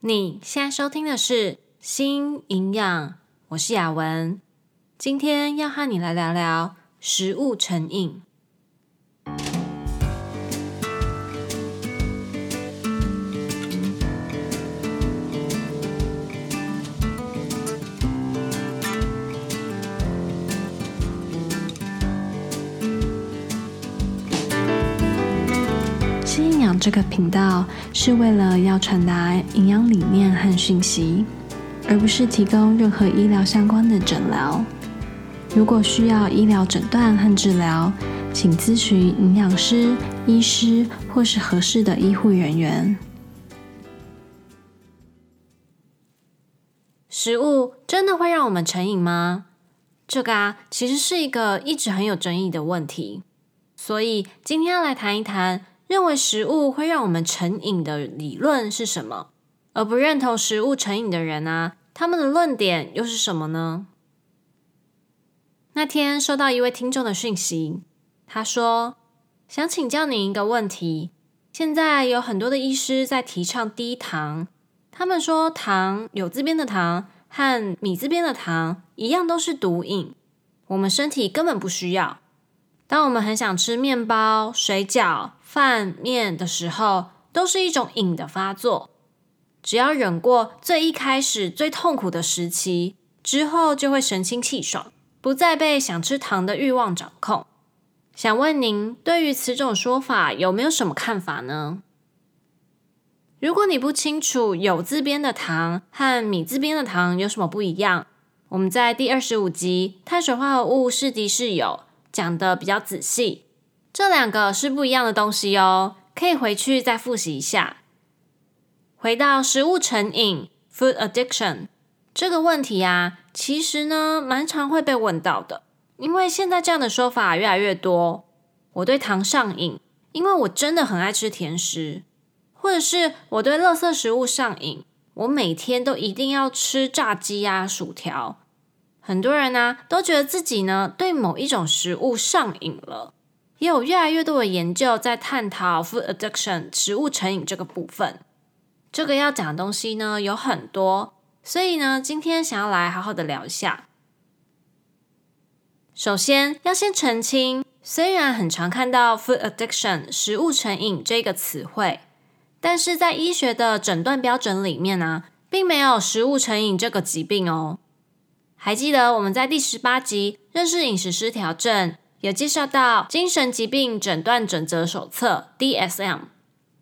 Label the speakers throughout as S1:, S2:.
S1: 你现在收听的是《新营养》，我是雅文，今天要和你来聊聊食物成瘾。这个频道是为了要传达营养理念和讯息，而不是提供任何医疗相关的诊疗。如果需要医疗诊断和治疗，请咨询营养师、医师或是合适的医护人员。食物真的会让我们成瘾吗？这个啊，其实是一个一直很有争议的问题。所以今天要来谈一谈。认为食物会让我们成瘾的理论是什么？而不认同食物成瘾的人啊，他们的论点又是什么呢？那天收到一位听众的讯息，他说想请教您一个问题：现在有很多的医师在提倡低糖，他们说糖有字边的糖和米字边的糖一样都是毒瘾，我们身体根本不需要。当我们很想吃面包、水饺。饭面的时候都是一种瘾的发作，只要忍过最一开始最痛苦的时期之后，就会神清气爽，不再被想吃糖的欲望掌控。想问您对于此种说法有没有什么看法呢？如果你不清楚有字边的糖和米字边的糖有什么不一样，我们在第二十五集碳水化合物是敌是友讲得比较仔细。这两个是不一样的东西哦，可以回去再复习一下。回到食物成瘾 （food addiction） 这个问题啊，其实呢蛮常会被问到的，因为现在这样的说法越来越多。我对糖上瘾，因为我真的很爱吃甜食，或者是我对垃圾食物上瘾，我每天都一定要吃炸鸡啊、薯条。很多人呢都觉得自己呢对某一种食物上瘾了。也有越来越多的研究在探讨 food addiction 食物成瘾这个部分。这个要讲的东西呢有很多，所以呢今天想要来好好的聊一下。首先要先澄清，虽然很常看到 food addiction 食物成瘾这个词汇，但是在医学的诊断标准里面呢，并没有食物成瘾这个疾病哦。还记得我们在第十八集认识饮食失调症。有介绍到《精神疾病诊断准则手册》（DSM）。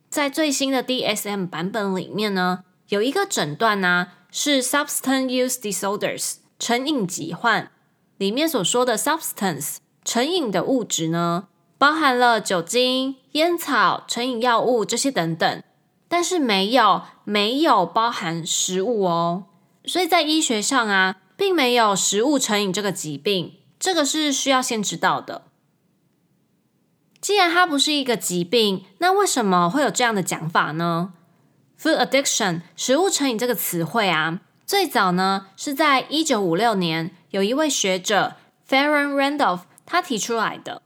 S1: 在最新的 DSM 版本里面呢，有一个诊断呢、是 Substance Use Disorders 成瘾疾患。里面所说的 substance 成瘾的物质呢，包含了酒精、烟草、成瘾药物这些等等，但是没有没有包含食物哦。所以在医学上啊，并没有食物成瘾这个疾病。这个是需要先知道的。既然它不是一个疾病，那为什么会有这样的讲法呢？Food addiction（ 食物成瘾）这个词汇啊，最早呢是在一九五六年，有一位学者 Farron Randolph 他提出来的。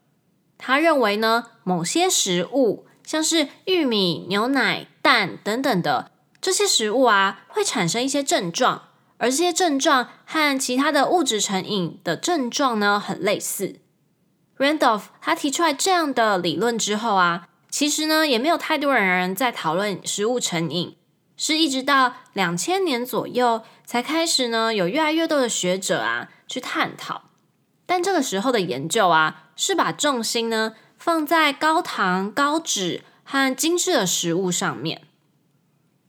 S1: 他认为呢，某些食物，像是玉米、牛奶、蛋等等的这些食物啊，会产生一些症状。而这些症状和其他的物质成瘾的症状呢，很类似。Randolph 他提出来这样的理论之后啊，其实呢也没有太多人在讨论食物成瘾，是一直到两千年左右才开始呢有越来越多的学者啊去探讨。但这个时候的研究啊，是把重心呢放在高糖、高脂和精致的食物上面。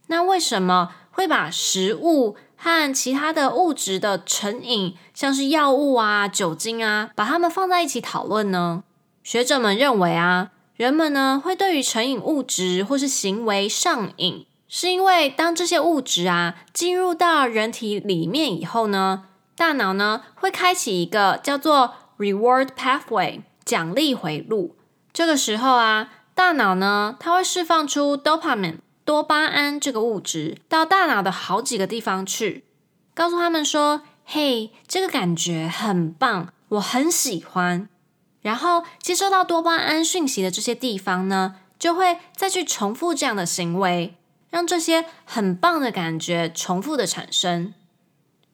S1: 那为什么会把食物和其他的物质的成瘾，像是药物啊、酒精啊，把它们放在一起讨论呢？学者们认为啊，人们呢会对于成瘾物质或是行为上瘾，是因为当这些物质啊进入到人体里面以后呢，大脑呢会开启一个叫做 reward pathway 奖励回路。这个时候啊，大脑呢它会释放出 dopamine。多巴胺这个物质到大脑的好几个地方去，告诉他们说：“嘿，这个感觉很棒，我很喜欢。”然后接收到多巴胺讯息的这些地方呢，就会再去重复这样的行为，让这些很棒的感觉重复的产生。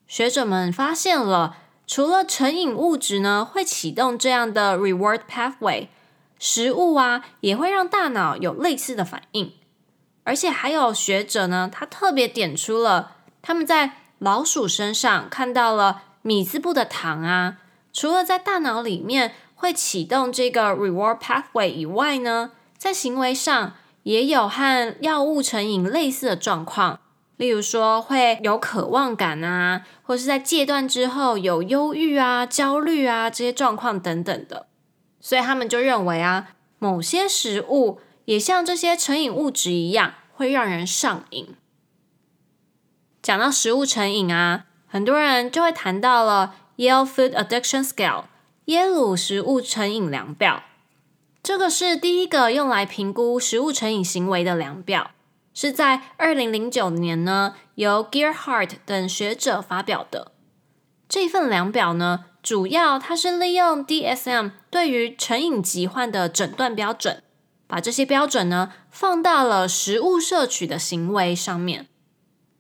S1: 学者们发现了，除了成瘾物质呢会启动这样的 reward pathway，食物啊也会让大脑有类似的反应。而且还有学者呢，他特别点出了他们在老鼠身上看到了米字部的糖啊，除了在大脑里面会启动这个 reward pathway 以外呢，在行为上也有和药物成瘾类似的状况，例如说会有渴望感啊，或是在戒断之后有忧郁啊、焦虑啊这些状况等等的。所以他们就认为啊，某些食物。也像这些成瘾物质一样，会让人上瘾。讲到食物成瘾啊，很多人就会谈到了 Yale Food Addiction Scale（ 耶鲁食物成瘾量表）。这个是第一个用来评估食物成瘾行为的量表，是在二零零九年呢，由 Gearhart 等学者发表的。这份量表呢，主要它是利用 DSM 对于成瘾疾患的诊断标准。把这些标准呢，放到了食物摄取的行为上面。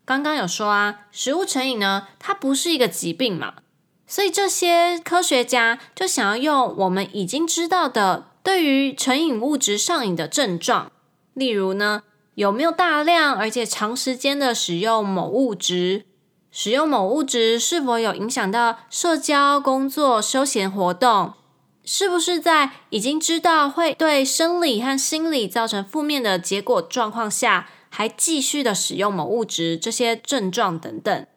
S1: 刚刚有说啊，食物成瘾呢，它不是一个疾病嘛，所以这些科学家就想要用我们已经知道的对于成瘾物质上瘾的症状，例如呢，有没有大量而且长时间的使用某物质，使用某物质是否有影响到社交、工作、休闲活动。是不是在已经知道会对生理和心理造成负面的结果状况下，还继续的使用某物质？这些症状等等，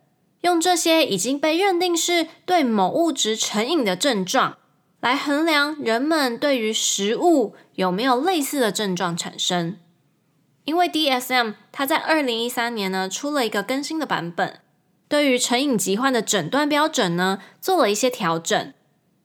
S1: 用这些已经被认定是对某物质成瘾的症状，来衡量人们对于食物有没有类似的症状产生。因为 DSM 它在二零一三年呢出了一个更新的版本，对于成瘾疾患的诊断标准呢做了一些调整。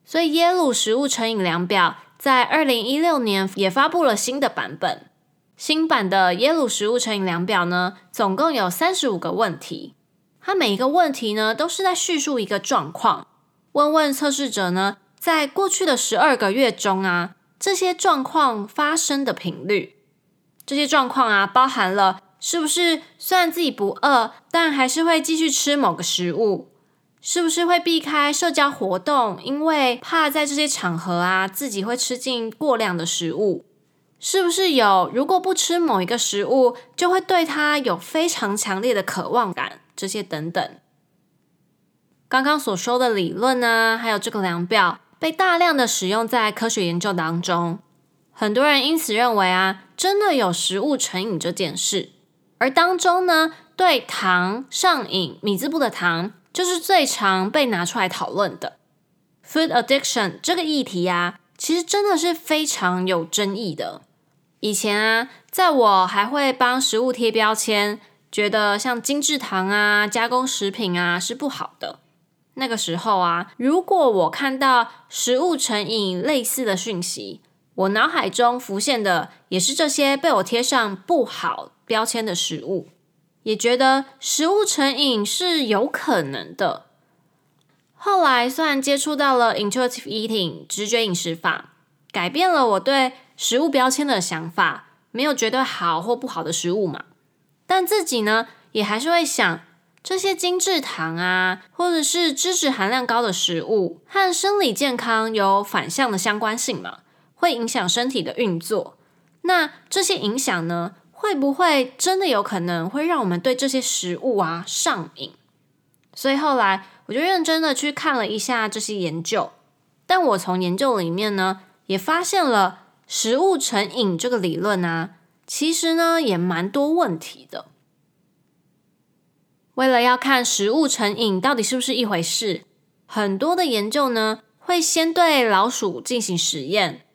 S1: 所以耶鲁食物成瘾量表在二零一六年也发布了新的版本。新版的耶鲁食物成瘾量表呢，总共有三十五个问题。它每一个问题呢，都是在叙述一个状况，问问测试者呢，在过去的十二个月中啊，这些状况发生的频率。这些状况啊，包含了是不是虽然自己不饿，但还是会继续吃某个食物。是不是会避开社交活动，因为怕在这些场合啊，自己会吃进过量的食物？是不是有如果不吃某一个食物，就会对它有非常强烈的渴望感？这些等等。刚刚所说的理论呢，还有这个量表被大量的使用在科学研究当中，很多人因此认为啊，真的有食物成瘾这件事。而当中呢，对糖上瘾，米字部的糖。就是最常被拿出来讨论的 food addiction 这个议题啊，其实真的是非常有争议的。以前啊，在我还会帮食物贴标签，觉得像精制糖啊、加工食品啊是不好的。那个时候啊，如果我看到食物成瘾类似的讯息，我脑海中浮现的也是这些被我贴上不好标签的食物。也觉得食物成瘾是有可能的。后来虽然接触到了 intuitive eating 直觉饮食法，改变了我对食物标签的想法，没有绝对好或不好的食物嘛。但自己呢，也还是会想，这些精制糖啊，或者是脂质含量高的食物，和生理健康有反向的相关性嘛，会影响身体的运作。那这些影响呢？会不会真的有可能会让我们对这些食物啊上瘾？所以后来我就认真的去看了一下这些研究，但我从研究里面呢也发现了食物成瘾这个理论啊，其实呢也蛮多问题的。为了要看食物成瘾到底是不是一回事，很多的研究呢会先对老鼠进行实验。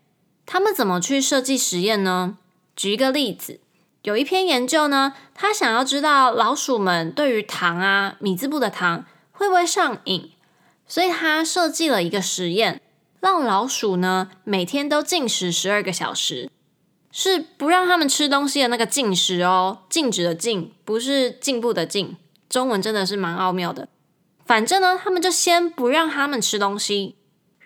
S1: 他们怎么去设计实验呢？举一个例子。有一篇研究呢，他想要知道老鼠们对于糖啊，米字部的糖会不会上瘾，所以他设计了一个实验，让老鼠呢每天都禁食十二个小时，是不让他们吃东西的那个禁食哦，禁止的禁，不是进步的进，中文真的是蛮奥妙的。反正呢，他们就先不让他们吃东西。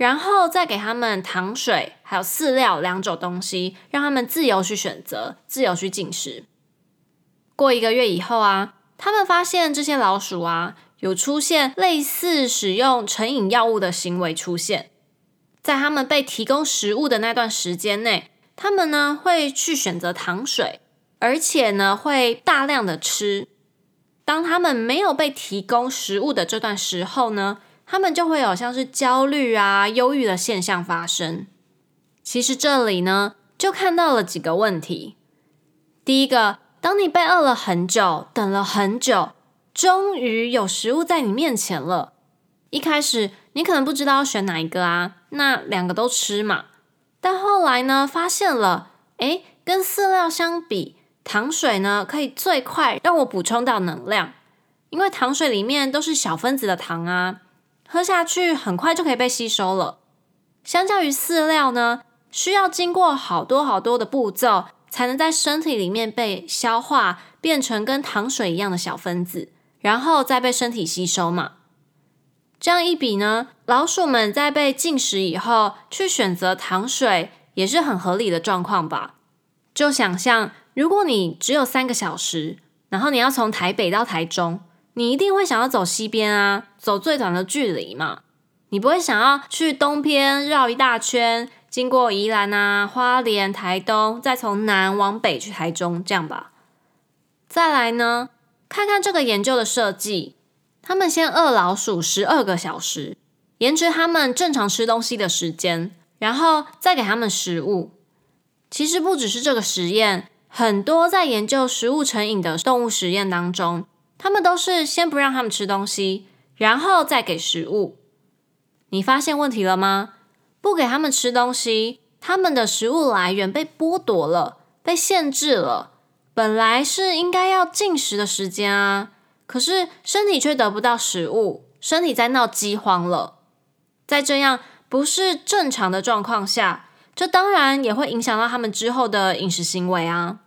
S1: 然后再给他们糖水，还有饲料两种东西，让他们自由去选择，自由去进食。过一个月以后啊，他们发现这些老鼠啊，有出现类似使用成瘾药物的行为出现。在他们被提供食物的那段时间内，他们呢会去选择糖水，而且呢会大量的吃。当他们没有被提供食物的这段时候呢，他们就会有像是焦虑啊、忧郁的现象发生。其实这里呢，就看到了几个问题。第一个，当你被饿了很久，等了很久，终于有食物在你面前了。一开始你可能不知道选哪一个啊，那两个都吃嘛。但后来呢，发现了，诶，跟饲料相比，糖水呢可以最快让我补充到能量，因为糖水里面都是小分子的糖啊，喝下去很快就可以被吸收了。相较于饲料呢，需要经过好多好多的步骤。才能在身体里面被消化，变成跟糖水一样的小分子，然后再被身体吸收嘛。这样一比呢，老鼠们在被禁食以后去选择糖水，也是很合理的状况吧？就想象，如果你只有三个小时，然后你要从台北到台中，你一定会想要走西边啊，走最短的距离嘛。你不会想要去东边绕一大圈。经过宜兰啊、花莲、台东，再从南往北去台中，这样吧。再来呢，看看这个研究的设计，他们先饿老鼠十二个小时，延迟他们正常吃东西的时间，然后再给他们食物。其实不只是这个实验，很多在研究食物成瘾的动物实验当中，他们都是先不让他们吃东西，然后再给食物。你发现问题了吗？不给他们吃东西，他们的食物来源被剥夺了，被限制了。本来是应该要进食的时间啊，可是身体却得不到食物，身体在闹饥荒了。在这样不是正常的状况下，这当然也会影响到他们之后的饮食行为啊。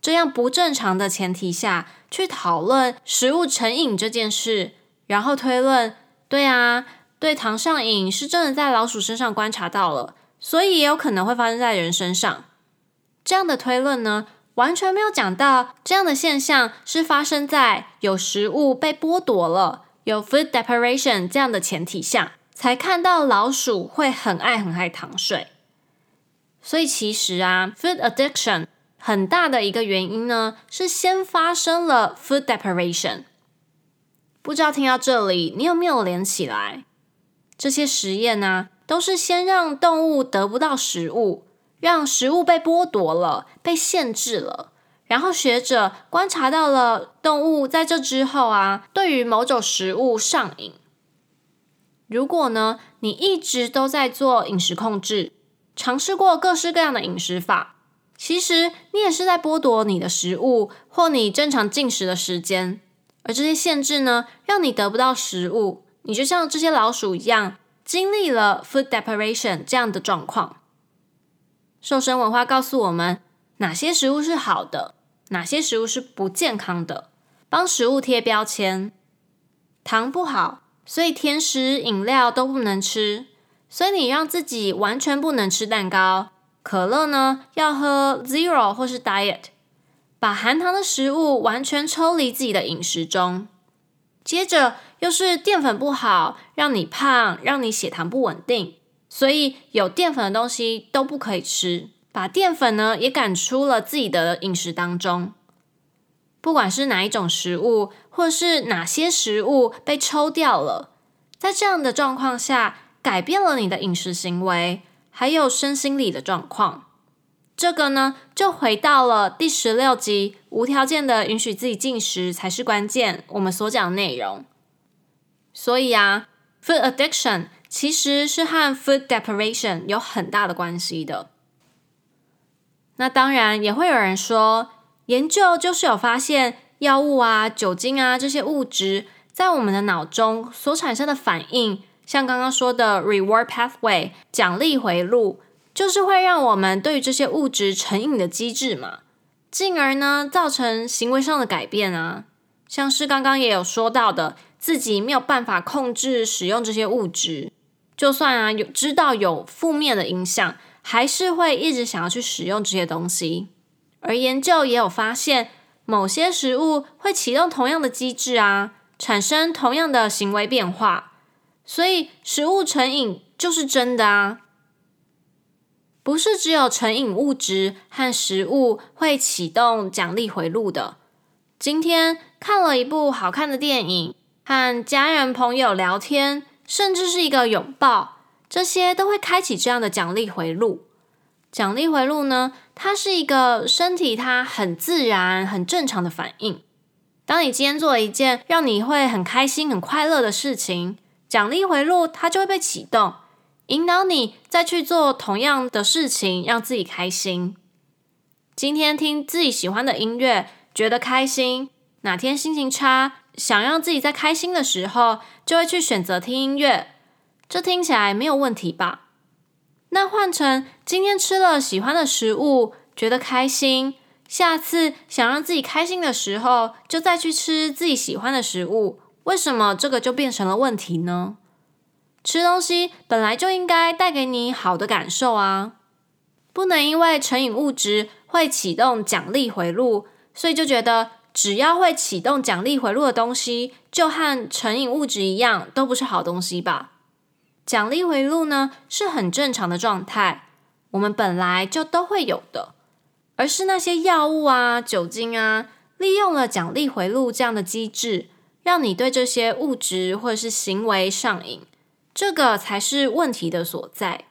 S1: 这样不正常的前提下去讨论食物成瘾这件事，然后推论，对啊。对糖上瘾是真的在老鼠身上观察到了，所以也有可能会发生在人身上。这样的推论呢，完全没有讲到这样的现象是发生在有食物被剥夺了，有 food deprivation 这样的前提下，才看到老鼠会很爱很爱糖水。所以其实啊，food addiction 很大的一个原因呢，是先发生了 food deprivation。不知道听到这里，你有没有连起来？这些实验呢，都是先让动物得不到食物，让食物被剥夺了，被限制了，然后学者观察到了动物在这之后啊，对于某种食物上瘾。如果呢，你一直都在做饮食控制，尝试过各式各样的饮食法，其实你也是在剥夺你的食物或你正常进食的时间，而这些限制呢，让你得不到食物。你就像这些老鼠一样，经历了 food deprivation 这样的状况。瘦身文化告诉我们，哪些食物是好的，哪些食物是不健康的，帮食物贴标签。糖不好，所以甜食、饮料都不能吃。所以你让自己完全不能吃蛋糕。可乐呢，要喝 zero 或是 diet，把含糖的食物完全抽离自己的饮食中。接着又是淀粉不好，让你胖，让你血糖不稳定，所以有淀粉的东西都不可以吃。把淀粉呢也赶出了自己的饮食当中。不管是哪一种食物，或是哪些食物被抽掉了，在这样的状况下，改变了你的饮食行为，还有身心理的状况。这个呢，就回到了第十六集，无条件的允许自己进食才是关键。我们所讲的内容。所以啊，food addiction 其实是和 food deprivation 有很大的关系的。那当然也会有人说，研究就是有发现，药物啊、酒精啊这些物质在我们的脑中所产生的反应，像刚刚说的 reward pathway 奖励回路。就是会让我们对于这些物质成瘾的机制嘛，进而呢造成行为上的改变啊，像是刚刚也有说到的，自己没有办法控制使用这些物质，就算啊有知道有负面的影响，还是会一直想要去使用这些东西。而研究也有发现，某些食物会启动同样的机制啊，产生同样的行为变化，所以食物成瘾就是真的啊。不是只有成瘾物质和食物会启动奖励回路的。今天看了一部好看的电影，和家人朋友聊天，甚至是一个拥抱，这些都会开启这样的奖励回路。奖励回路呢，它是一个身体它很自然、很正常的反应。当你今天做了一件让你会很开心、很快乐的事情，奖励回路它就会被启动。引导你再去做同样的事情，让自己开心。今天听自己喜欢的音乐，觉得开心；哪天心情差，想让自己在开心的时候，就会去选择听音乐。这听起来没有问题吧？那换成今天吃了喜欢的食物，觉得开心；下次想让自己开心的时候，就再去吃自己喜欢的食物。为什么这个就变成了问题呢？吃东西本来就应该带给你好的感受啊，不能因为成瘾物质会启动奖励回路，所以就觉得只要会启动奖励回路的东西，就和成瘾物质一样，都不是好东西吧？奖励回路呢，是很正常的状态，我们本来就都会有的，而是那些药物啊、酒精啊，利用了奖励回路这样的机制，让你对这些物质或者是行为上瘾。这个才是问题的所在。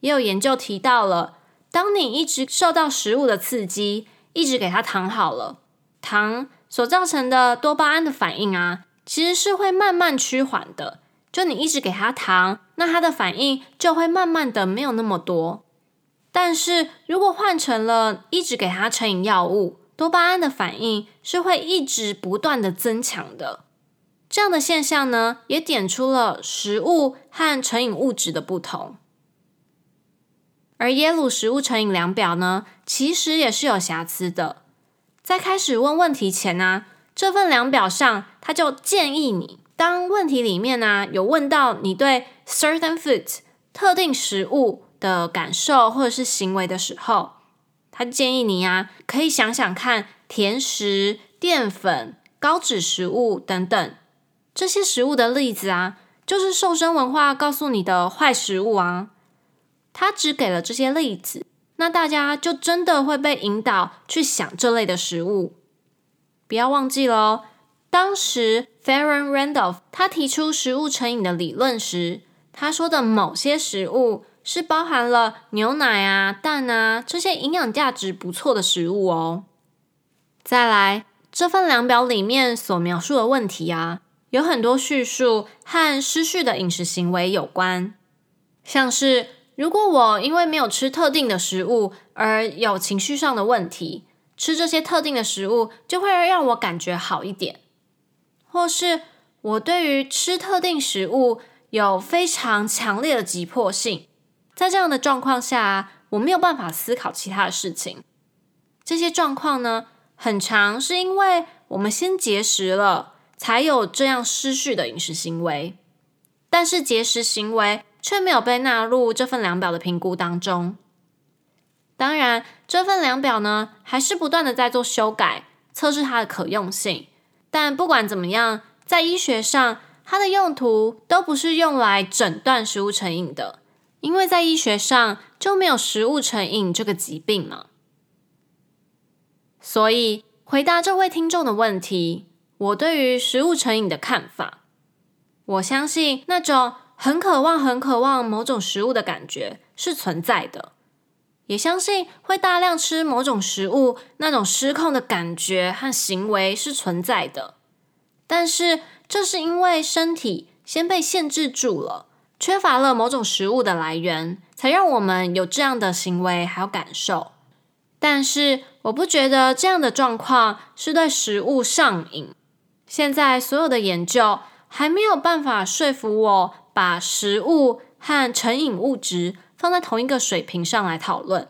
S1: 也有研究提到了，当你一直受到食物的刺激，一直给它糖好了，糖所造成的多巴胺的反应啊，其实是会慢慢趋缓的。就你一直给它糖，那它的反应就会慢慢的没有那么多。但是如果换成了一直给它成瘾药物，多巴胺的反应是会一直不断的增强的。这样的现象呢，也点出了食物和成瘾物质的不同。而耶鲁食物成瘾量表呢，其实也是有瑕疵的。在开始问问题前呢、这份量表上他就建议你，当问题里面呢、有问到你对 certain food 特定食物的感受或者是行为的时候，他建议你啊，可以想想看甜食、淀粉、高脂食物等等。这些食物的例子啊，就是瘦身文化告诉你的坏食物啊。他只给了这些例子，那大家就真的会被引导去想这类的食物。不要忘记喽，当时 Farron Randolph 他提出食物成瘾的理论时，他说的某些食物是包含了牛奶啊、蛋啊这些营养价值不错的食物哦。再来，这份量表里面所描述的问题啊。有很多叙述和失序的饮食行为有关，像是如果我因为没有吃特定的食物而有情绪上的问题，吃这些特定的食物就会让我感觉好一点；或是我对于吃特定食物有非常强烈的急迫性，在这样的状况下，我没有办法思考其他的事情。这些状况呢，很常是因为我们先节食了。才有这样失序的饮食行为，但是节食行为却没有被纳入这份量表的评估当中。当然，这份量表呢，还是不断的在做修改，测试它的可用性。但不管怎么样，在医学上，它的用途都不是用来诊断食物成瘾的，因为在医学上就没有食物成瘾这个疾病嘛。所以，回答这位听众的问题。我对于食物成瘾的看法，我相信那种很渴望、很渴望某种食物的感觉是存在的，也相信会大量吃某种食物那种失控的感觉和行为是存在的。但是，这是因为身体先被限制住了，缺乏了某种食物的来源，才让我们有这样的行为还有感受。但是，我不觉得这样的状况是对食物上瘾。现在所有的研究还没有办法说服我把食物和成瘾物质放在同一个水平上来讨论。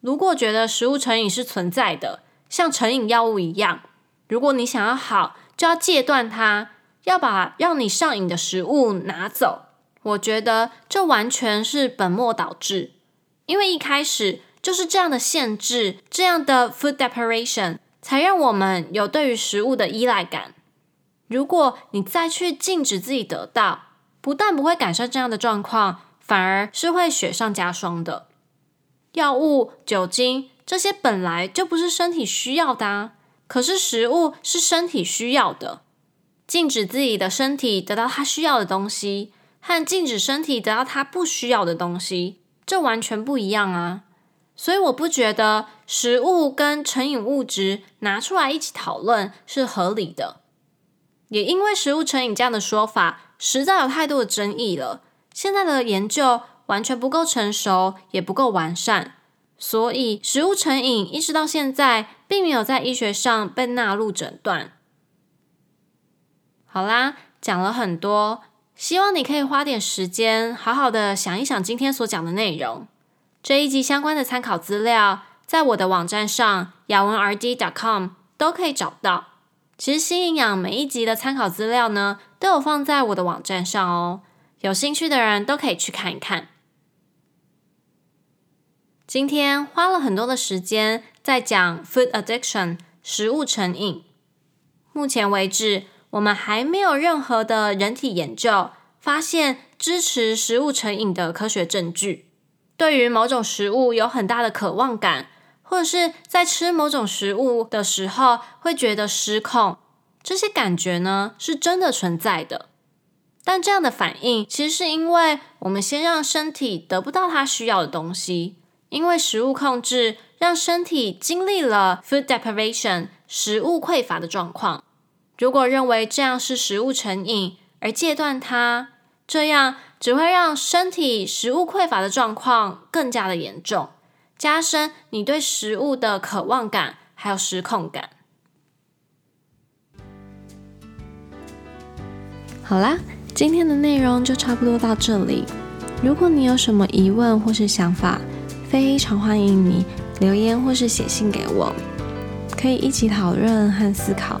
S1: 如果觉得食物成瘾是存在的，像成瘾药物一样，如果你想要好，就要戒断它，要把让你上瘾的食物拿走。我觉得这完全是本末倒置，因为一开始就是这样的限制，这样的 food deprivation。才让我们有对于食物的依赖感。如果你再去禁止自己得到，不但不会改善这样的状况，反而是会雪上加霜的。药物、酒精这些本来就不是身体需要的啊，可是食物是身体需要的。禁止自己的身体得到它需要的东西，和禁止身体得到它不需要的东西，这完全不一样啊。所以我不觉得食物跟成瘾物质拿出来一起讨论是合理的。也因为食物成瘾这样的说法，实在有太多的争议了。现在的研究完全不够成熟，也不够完善，所以食物成瘾一直到现在并没有在医学上被纳入诊断。好啦，讲了很多，希望你可以花点时间，好好的想一想今天所讲的内容。这一集相关的参考资料，在我的网站上雅文 RD.com 都可以找到。其实新营养每一集的参考资料呢，都有放在我的网站上哦。有兴趣的人都可以去看一看。今天花了很多的时间在讲 food addiction 食物成瘾。目前为止，我们还没有任何的人体研究发现支持食物成瘾的科学证据。对于某种食物有很大的渴望感，或者是在吃某种食物的时候会觉得失控，这些感觉呢，是真的存在的。但这样的反应，其实是因为我们先让身体得不到它需要的东西，因为食物控制让身体经历了 food deprivation 食物匮乏的状况。如果认为这样是食物成瘾而戒断它，这样只会让身体食物匮乏的状况更加的严重，加深你对食物的渴望感还有失控感。好啦。今天的内容就差不多到这里。如果你有什么疑问或是想法，非常欢迎你留言或是写信给我，可以一起讨论和思考。